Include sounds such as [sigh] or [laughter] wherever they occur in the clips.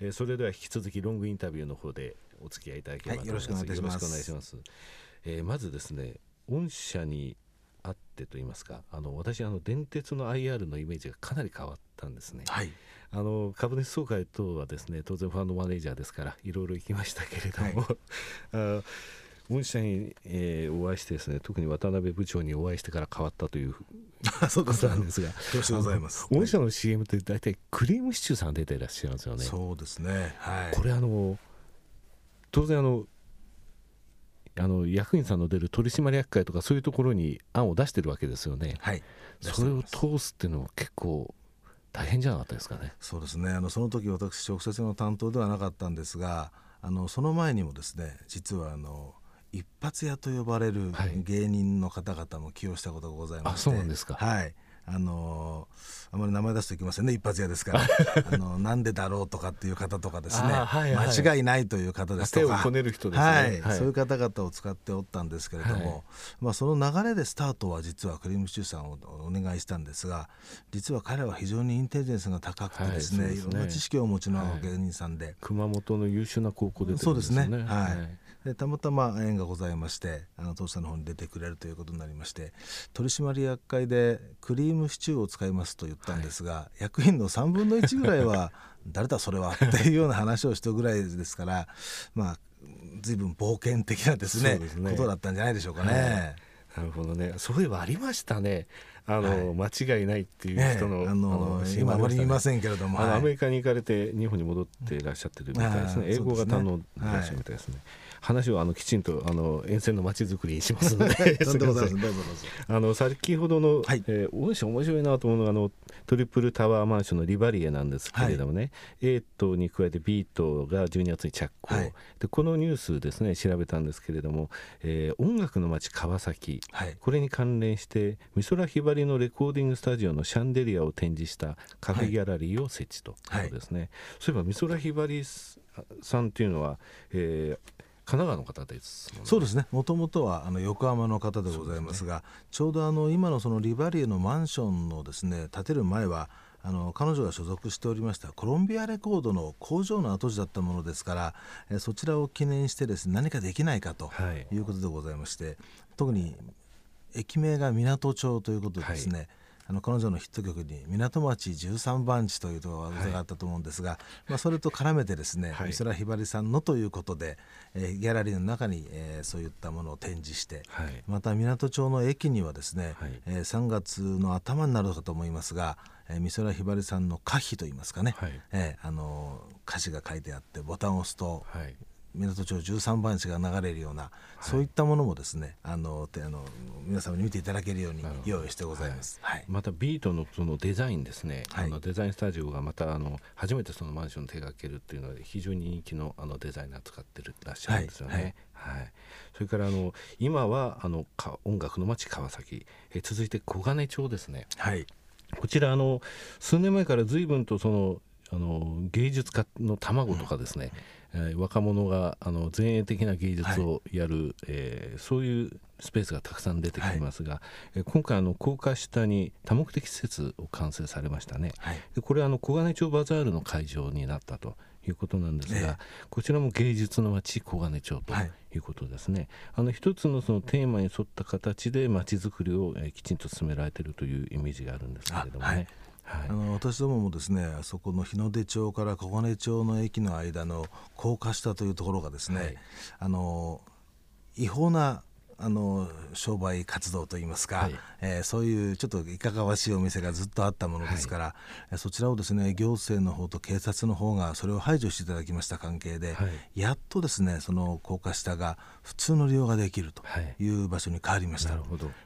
えー、それでは引き続きロングインタビューの方でお付き合いいただければと思います、はい、よろしくお願いします。えー、まずですね御社にあってと言いますかあの私あの電鉄の IR のイメージがかなり変わったんですね、はい、あの株主総会等はですね当然ファンドマネージャーですからいろいろ行きましたけれども、はい、[laughs] あ御社に、えー、お会いしてですね特に渡辺部長にお会いしてから変わったということなんですが。どうしてございます。御社の CM って大体クリームシチューさん出ていらっしゃるんですよね。そうですね、はい、これあの当然あのあの役員さんの出る取締役会とかそういうところに案を出してるわけですよね、はい、それを通すっていうのは結構大変じゃなかったですかね。そうですね。あのその時私直接の担当ではなかったんですがあのその前にもですね実はあの一発屋と呼ばれる芸人の方々も起用したことがございまして、はい、あそうなんですか。はいあのあまり名前出すといけませんね。一発屋ですから。[laughs] あのなんでだろうとかっていう方とかですね、はいはい、間違いないという方ですとか。手をこねる人ですね、はい。はい、そういう方々を使っておったんですけれども、まあ、その流れでスタートは実はクリームシチューさんをお願いしたんですが実は彼は非常にインテリジェンスが高くてですね,、い、ろんな知識をお持ちの芸人さんで、熊本の優秀な高校で、ね、そうですね。はい。でたまたま縁がございましてあの当社の方に出てくれるということになりまして取締役会でクリームシチューを使いますと言ったんですが、はい、役員の3分の1ぐらいは [laughs] 誰だそれはっていうような話をしたぐらいですからまあ随分冒険的なですね、ね、ことだったんじゃないでしょうかね。はいなるほどね。そういえばありましたね。あの、はい、間違いないっていう人の、ね、あのー、今あまり言いませんけれども、はい、アメリカに行かれて日本に戻っていらっしゃってるみたいですね。英語型のいらっしゃるみたいですね。話をあのきちんとあの沿線のまちづくりにしますので。[laughs] あの先ほどの、はい。えー、面白いなと思うのがあのトリプルタワーマンションのリバリエなんですけれどもね、はい、A 棟に加えて B 棟が12月に着工、はい、でこのニュースですね調べたんですけれども、えー、音楽の街川崎、はい、これに関連して美空ひばりのレコーディングスタジオのシャンデリアを展示したカフェギャラリーを設置とい。うことですね、そういえば美空ひばりさんっていうのは、えー、神奈川の方です、ね、そうですね。もともとはあの横浜の方でございますが、ね、ちょうどあの今のそのリバリエのマンションのですね建てる前はあの彼女が所属しておりましたコロンビアレコードの工場の跡地だったものですから、えそちらを記念してですね何かできないかとい。うことでございまして、はい、特に駅名が港町ということでですね、はいあの彼女のヒット曲に「港町13番地」というところがあったと思うんですが、はい、まあ、それと絡めてですね、はい、美空ひばりさんのということで、えー、ギャラリーの中に、えー、そういったものを展示して、はい、また港町の駅にはですね、はい、えー、3月の頭になるかと思いますが、えー、美空ひばりさんの歌碑といいますかね、はい、えー、あの歌詞が書いてあってボタンを押すと、はい港町13番地が流れるような、はい、そういったものもですねあのあの皆様に見ていただけるように用意してございます、はい、またビートのそのデザインですね、あのデザインスタジオがまたあの初めてそのマンションを手掛けるっていうのは非常に人気のあのデザイナー使ってるらっしゃるんですよね。はい、それからあの今はあの音楽の街川崎。え続いて小金町ですね、はい、こちらあの数年前から随分とそのあの芸術家の卵とかですね、えー、若者があの前衛的な芸術をやる、はい、えー、そういうスペースがたくさん出てきてますが、はい、今回あの高架下に多目的施設を完成されましたね、はい、でこれはあの小金町バザールの会場になったということなんですが、こちらも芸術の街小金町とい。うことですね、はい、あの一つのそのテーマに沿った形で街づくりを、えー、きちんと進められているというイメージがあるんですけれどもね。はい、あの私どももですねあそこの日の出町から小金町の駅の間の高架下というところがですね、はい、あの違法なあの商売活動といいますか、はい、えー、そういうちょっといかがわしいお店がずっとあったものですから、はい、そちらをですね行政の方と警察の方がそれを排除していただきました関係で、はい、やっとですねその高架下が普通の利用ができるとい。う場所に変わりました、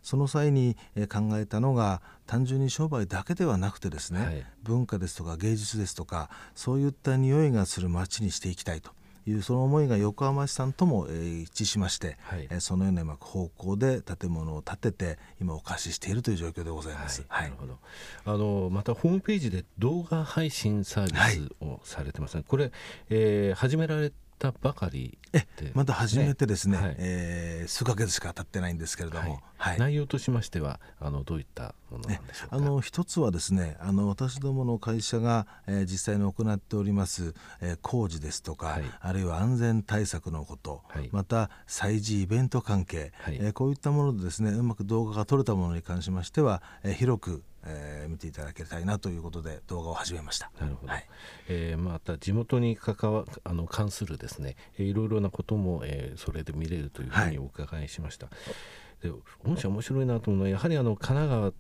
その際に、え考えたのが単純に商売だけではなくてですね、文化ですとか芸術ですとかそういった匂いがする街にしていきたいと。いうその思いが横浜市さんとも、えー、一致しまして、はい、えー、そのような方向で建物を建てて今お貸ししているという状況でございます。はい、なるほど。あのまたホームページで動画配信サービスをされてますね、はい、これ、えー、始められたばかりえまだ始めてですね、はい、えー、数ヶ月しか経ってないんですけれども、はい、内容としましてはあのどういったものなんでしょうか？あの一つはですねあの私どもの会社が、えー、実際に行っております、えー、工事ですとか、はい、あるいは安全対策のこと、はい、また催事イベント関係、はい、えー、こういったものでですねうまく動画が撮れたものに関しましては、えー、広くえー、見ていただけたいなということで動画を始めました。なるほど。はい、えー、また地元に関わあの関するですね、いろいろなことも、えー、それで見れるというふうにお伺いしました。はい、で御社面白いなと思うのはやはりあの神奈川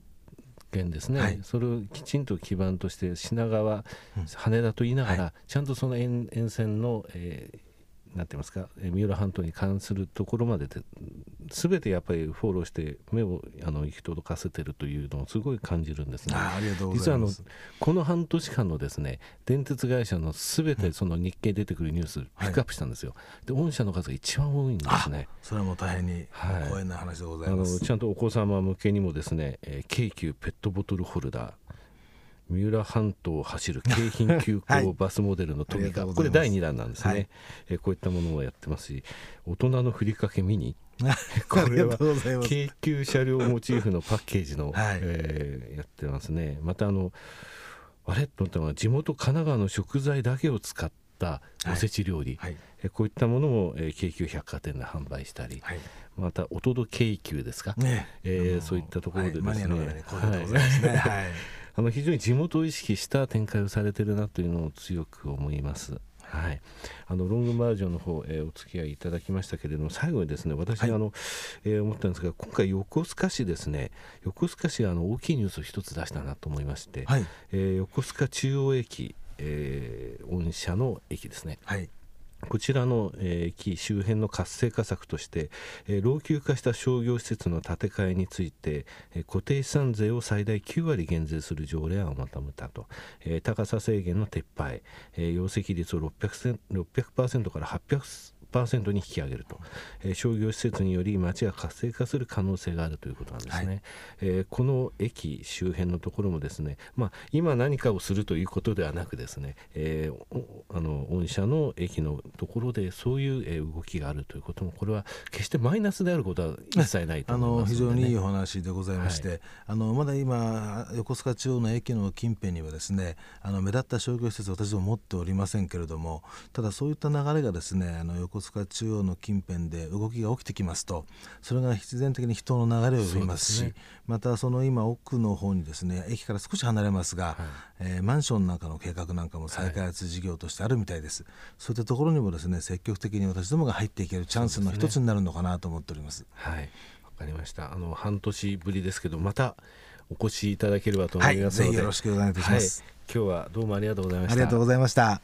県ですね、はい、それをきちんと基盤として品川、羽田と言いながら、はい、ちゃんとその沿沿線の、えー、なんて言いますか？三浦半島に関するところまでで全てやっぱりフォローして目をあの行き届かせてるというのをすごい感じるんですね。実はあのこの半年間のですね電鉄会社の全てその日経出てくるニュースピックアップしたんですよ。はい、で御社の数が一番多いんですね。それはもう大変に光栄な話でございます。はい、あのちゃんとお子様向けにもですね、えー、京急ペットボトルホルダー三浦半島を走る京浜急行バスモデルのトミカ、[laughs] はい、これ第2弾なんですね、はい、えこういったものもやってますし大人のふりかけミニ。[laughs] これは京急車両モチーフのパッケージの、[laughs] はい、えー、やってますね。またあのあれと思ったのは地元神奈川の食材だけを使ったおせち料理、はい。はい、こういったものも、えー、京急百貨店で販売したり、はい、またおとど京急ですか、ね。えー、そういったところでですね、はいあの非常に地元を意識した展開をされてるなというのを強く思います。はい、あのロングバージョンの方、えー、お付き合いいただきましたけれども最後にですね私、はい、あのえー、思ったんですが今回横須賀市ですね横須賀市があの大きいニュースを一つ出したなと思いまして、はい、えー、横須賀中央駅、えー、御社の駅ですね、はい、こちらの、えー、周辺の活性化策として、えー、老朽化した商業施設の建て替えについて、えー、固定資産税を最大9割減税する条例案をまとめたと、えー、高さ制限の撤廃、えー、容積率を 600%, 600から800%に引き上げると、えー、商業施設により街が活性化する可能性があるということなんですね、はい、えー、この駅周辺のところもですね、まあ、今何かをするということではなくですね、えー、あの御社の駅のところでそういう動きがあるということもこれは決してマイナスであることは一切ないと思います、ね、あの非常にいいお話でございまして、はい、あのまだ今横須賀中央の駅の近辺にはですねあの目立った商業施設私ども持っておりませんけれどもただそういった流れがですねあの横須賀中央の近辺で動きが起きてきますとそれが必然的に人の流れを生みますし、ね、またその今奥の方にですね駅から少し離れますが、はい、えー、マンションなんかの計画なんかも再開発事業としてあるみたいです、はい、そういったところにもですね積極的に私どもが入っていけるチャンスの一つになるのかなと思っております。すね、はい。わかりました。あの半年ぶりですけどまたお越しいただければと思いますので、はい、よろしくお願いいたします、はい、今日はどうもありがとうございました。ありがとうございました